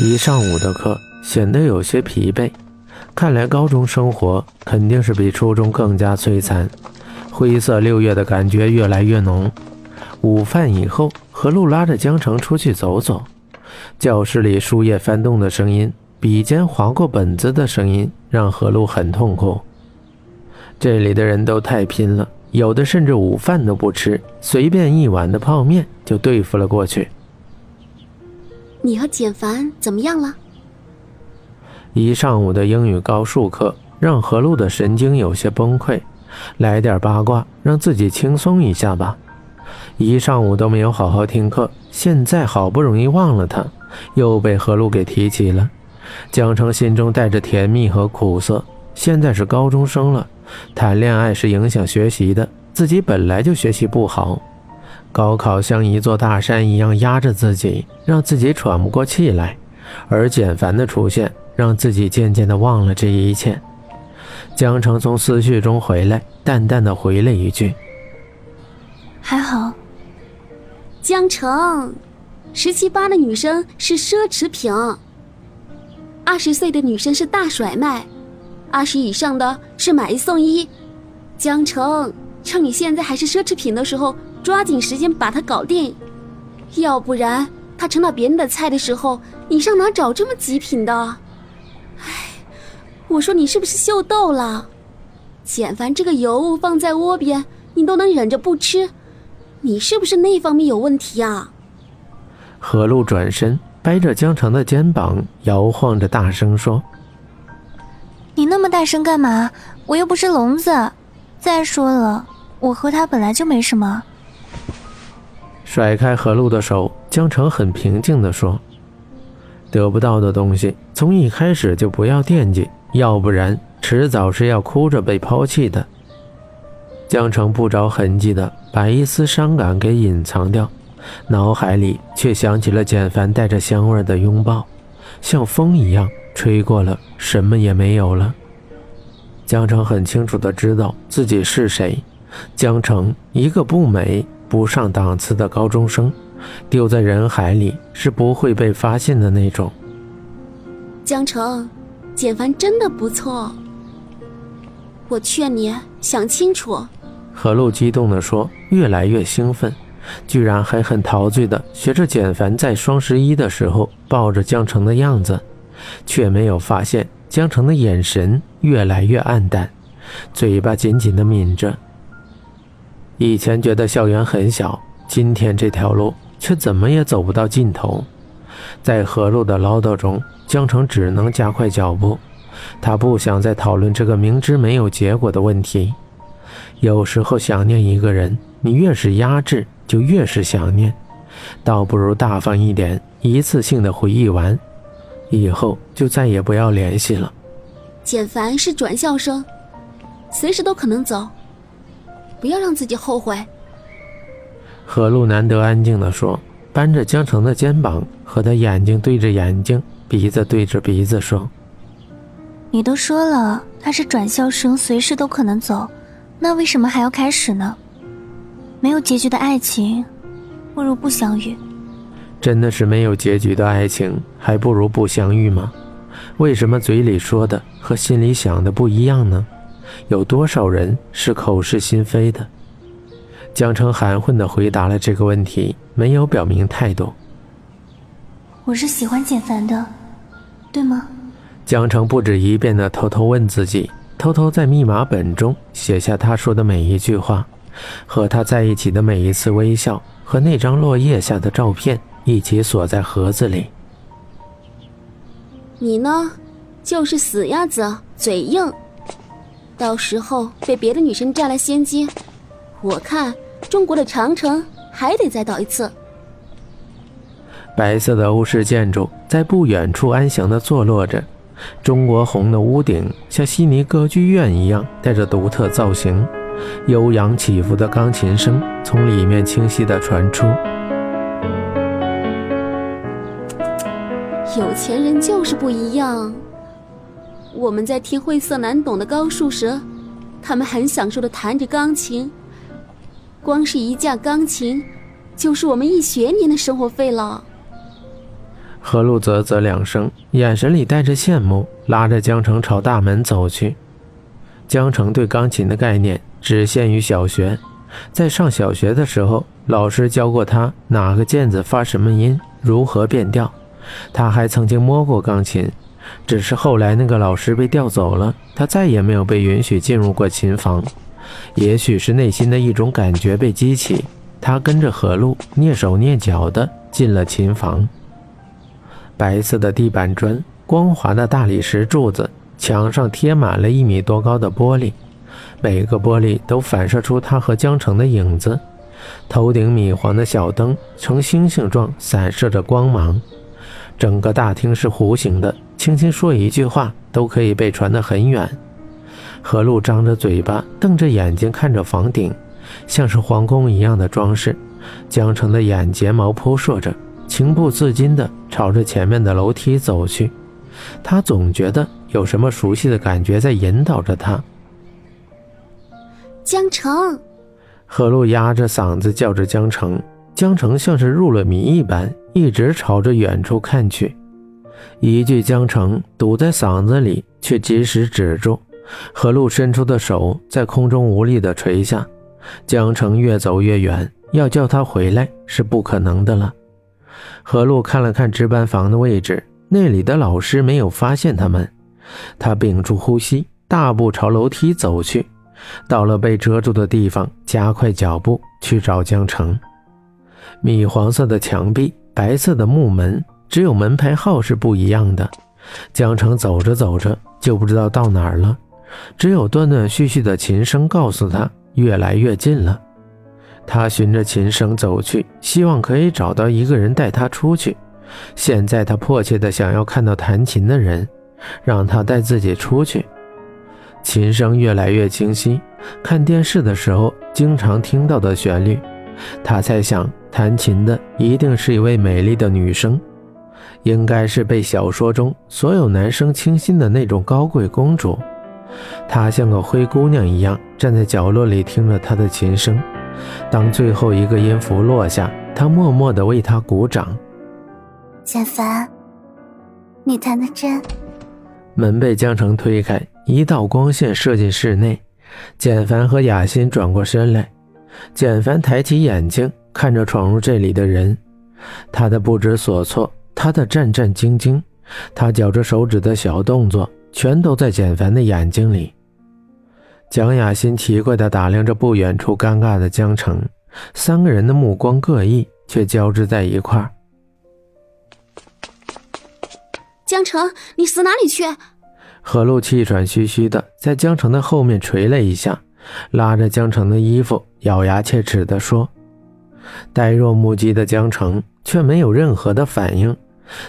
一上午的课显得有些疲惫，看来高中生活肯定是比初中更加摧残。灰色六月的感觉越来越浓。午饭以后，何璐拉着江城出去走走。教室里书页翻动的声音，笔尖划过本子的声音，让何璐很痛苦。这里的人都太拼了，有的甚至午饭都不吃，随便一碗的泡面就对付了过去。你和简凡怎么样了？一上午的英语高数课让何璐的神经有些崩溃，来点八卦让自己轻松一下吧。一上午都没有好好听课，现在好不容易忘了他，又被何璐给提起了。江城心中带着甜蜜和苦涩。现在是高中生了，谈恋爱是影响学习的，自己本来就学习不好。高考像一座大山一样压着自己，让自己喘不过气来，而简凡的出现让自己渐渐的忘了这一切。江城从思绪中回来，淡淡的回了一句：“还好。”江城，十七八的女生是奢侈品，二十岁的女生是大甩卖，二十以上的是买一送一。江城，趁你现在还是奢侈品的时候。抓紧时间把它搞定，要不然他盛到别人的菜的时候，你上哪找这么极品的？哎，我说你是不是秀逗了？简凡这个尤物放在窝边，你都能忍着不吃，你是不是那方面有问题啊？何璐转身掰着江城的肩膀，摇晃着大声说：“你那么大声干嘛？我又不是聋子。再说了，我和他本来就没什么。”甩开何璐的手，江城很平静地说：“得不到的东西，从一开始就不要惦记，要不然迟早是要哭着被抛弃的。”江城不着痕迹地把一丝伤感给隐藏掉，脑海里却想起了简凡带着香味的拥抱，像风一样吹过了，什么也没有了。江城很清楚地知道自己是谁，江城一个不美。不上档次的高中生，丢在人海里是不会被发现的那种。江城，简凡真的不错，我劝你想清楚。何露激动地说，越来越兴奋，居然还很陶醉地学着简凡在双十一的时候抱着江城的样子，却没有发现江城的眼神越来越暗淡，嘴巴紧紧地抿着。以前觉得校园很小，今天这条路却怎么也走不到尽头。在何路的唠叨中，江城只能加快脚步。他不想再讨论这个明知没有结果的问题。有时候想念一个人，你越是压制，就越是想念。倒不如大方一点，一次性的回忆完，以后就再也不要联系了。简凡是转校生，随时都可能走。不要让自己后悔。何璐难得安静地说，扳着江城的肩膀，和他眼睛对着眼睛，鼻子对着鼻子说：“你都说了他是转校生，随时都可能走，那为什么还要开始呢？没有结局的爱情，不如不相遇。真的是没有结局的爱情，还不如不相遇吗？为什么嘴里说的和心里想的不一样呢？”有多少人是口是心非的？江澄含混地回答了这个问题，没有表明态度。我是喜欢简凡的，对吗？江澄不止一遍地偷偷问自己，偷偷在密码本中写下他说的每一句话，和他在一起的每一次微笑，和那张落叶下的照片一起锁在盒子里。你呢，就是死鸭子嘴硬。到时候被别的女生占了先机，我看中国的长城还得再倒一次。白色的欧式建筑在不远处安详地坐落着，中国红的屋顶像悉尼歌剧院一样带着独特造型，悠扬起伏的钢琴声从里面清晰地传出。有钱人就是不一样。我们在听晦涩难懂的高数时，他们很享受的弹着钢琴。光是一架钢琴，就是我们一学年的生活费了。何璐啧啧两声，眼神里带着羡慕，拉着江城朝大门走去。江城对钢琴的概念只限于小学，在上小学的时候，老师教过他哪个键子发什么音，如何变调。他还曾经摸过钢琴，只是后来那个老师被调走了，他再也没有被允许进入过琴房。也许是内心的一种感觉被激起，他跟着何璐蹑手蹑脚地进了琴房。白色的地板砖，光滑的大理石柱子，墙上贴满了一米多高的玻璃，每个玻璃都反射出他和江城的影子。头顶米黄的小灯呈星星状散射着光芒，整个大厅是弧形的，轻轻说一句话都可以被传得很远。何露张着嘴巴，瞪着眼睛看着房顶，像是皇宫一样的装饰。江城的眼睫毛扑朔着。情不自禁地朝着前面的楼梯走去，他总觉得有什么熟悉的感觉在引导着他。江城，何露压着嗓子叫着江城，江城像是入了迷一般，一直朝着远处看去。一句江城堵在嗓子里，却及时止住。何璐伸出的手在空中无力地垂下，江城越走越远，要叫他回来是不可能的了。何璐看了看值班房的位置，那里的老师没有发现他们。他屏住呼吸，大步朝楼梯走去。到了被遮住的地方，加快脚步去找江城。米黄色的墙壁，白色的木门，只有门牌号是不一样的。江城走着走着就不知道到哪儿了，只有断断续续的琴声告诉他越来越近了。他循着琴声走去，希望可以找到一个人带他出去。现在他迫切地想要看到弹琴的人，让他带自己出去。琴声越来越清晰，看电视的时候经常听到的旋律。他猜想，弹琴的一定是一位美丽的女生，应该是被小说中所有男生倾心的那种高贵公主。她像个灰姑娘一样，站在角落里听着他的琴声。当最后一个音符落下，他默默地为他鼓掌。简凡，你弹的真。门被江城推开，一道光线射进室内。简凡和雅欣转过身来，简凡抬起眼睛看着闯入这里的人，他的不知所措，他的战战兢兢，他绞着手指的小动作，全都在简凡的眼睛里。蒋雅欣奇怪地打量着不远处尴尬的江城，三个人的目光各异，却交织在一块儿。江城，你死哪里去？何露气喘吁吁的在江城的后面捶了一下，拉着江城的衣服，咬牙切齿地说：“呆若木鸡的江城却没有任何的反应，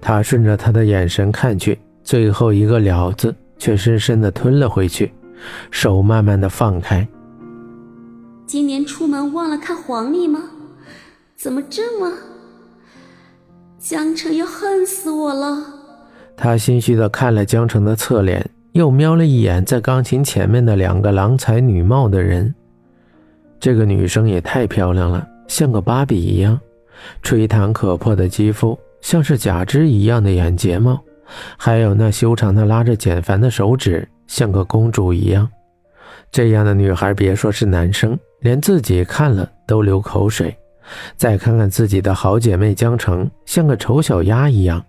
他顺着他的眼神看去，最后一个了字却深深的吞了回去。”手慢慢的放开。今年出门忘了看黄历吗？怎么这么……江城要恨死我了。他心虚的看了江城的侧脸，又瞄了一眼在钢琴前面的两个郎才女貌的人。这个女生也太漂亮了，像个芭比一样，吹弹可破的肌肤，像是假肢一样的眼睫毛，还有那修长的拉着简凡的手指。像个公主一样，这样的女孩，别说是男生，连自己看了都流口水。再看看自己的好姐妹江城，像个丑小鸭一样，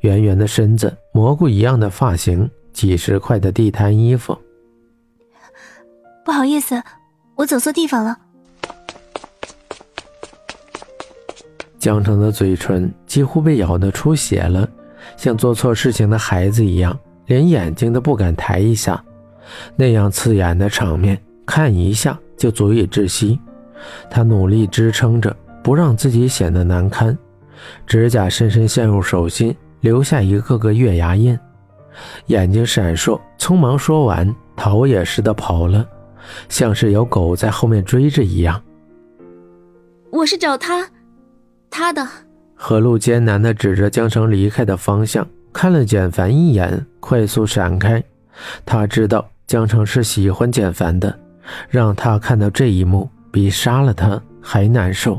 圆圆的身子，蘑菇一样的发型，几十块的地摊衣服。不好意思，我走错地方了。江城的嘴唇几乎被咬得出血了，像做错事情的孩子一样。连眼睛都不敢抬一下，那样刺眼的场面，看一下就足以窒息。他努力支撑着，不让自己显得难堪，指甲深深陷入手心，留下一个个月牙印。眼睛闪烁，匆忙说完，逃也似的跑了，像是有狗在后面追着一样。我是找他，他的。何露艰难地指着江城离开的方向。看了简凡一眼，快速闪开。他知道江城是喜欢简凡的，让他看到这一幕比杀了他还难受。